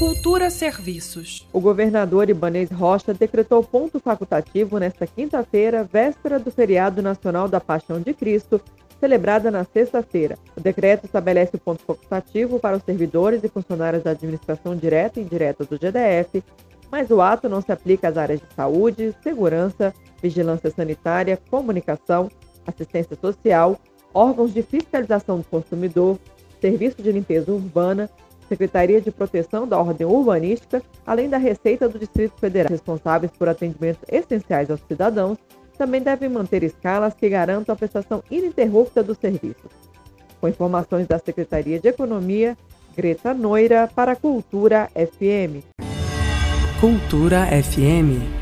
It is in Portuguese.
Cultura Serviços. O governador Ibanez Rocha decretou ponto facultativo nesta quinta-feira, véspera do feriado nacional da Paixão de Cristo, celebrada na sexta-feira. O decreto estabelece o ponto facultativo para os servidores e funcionários da administração direta e indireta do GDF, mas o ato não se aplica às áreas de saúde, segurança, vigilância sanitária, comunicação, assistência social, órgãos de fiscalização do consumidor, serviço de limpeza urbana, Secretaria de Proteção da Ordem Urbanística, além da Receita do Distrito Federal. Responsáveis por atendimentos essenciais aos cidadãos também devem manter escalas que garantam a prestação ininterrupta dos serviços. Com informações da Secretaria de Economia, Greta Noira para Cultura FM. Cultura FM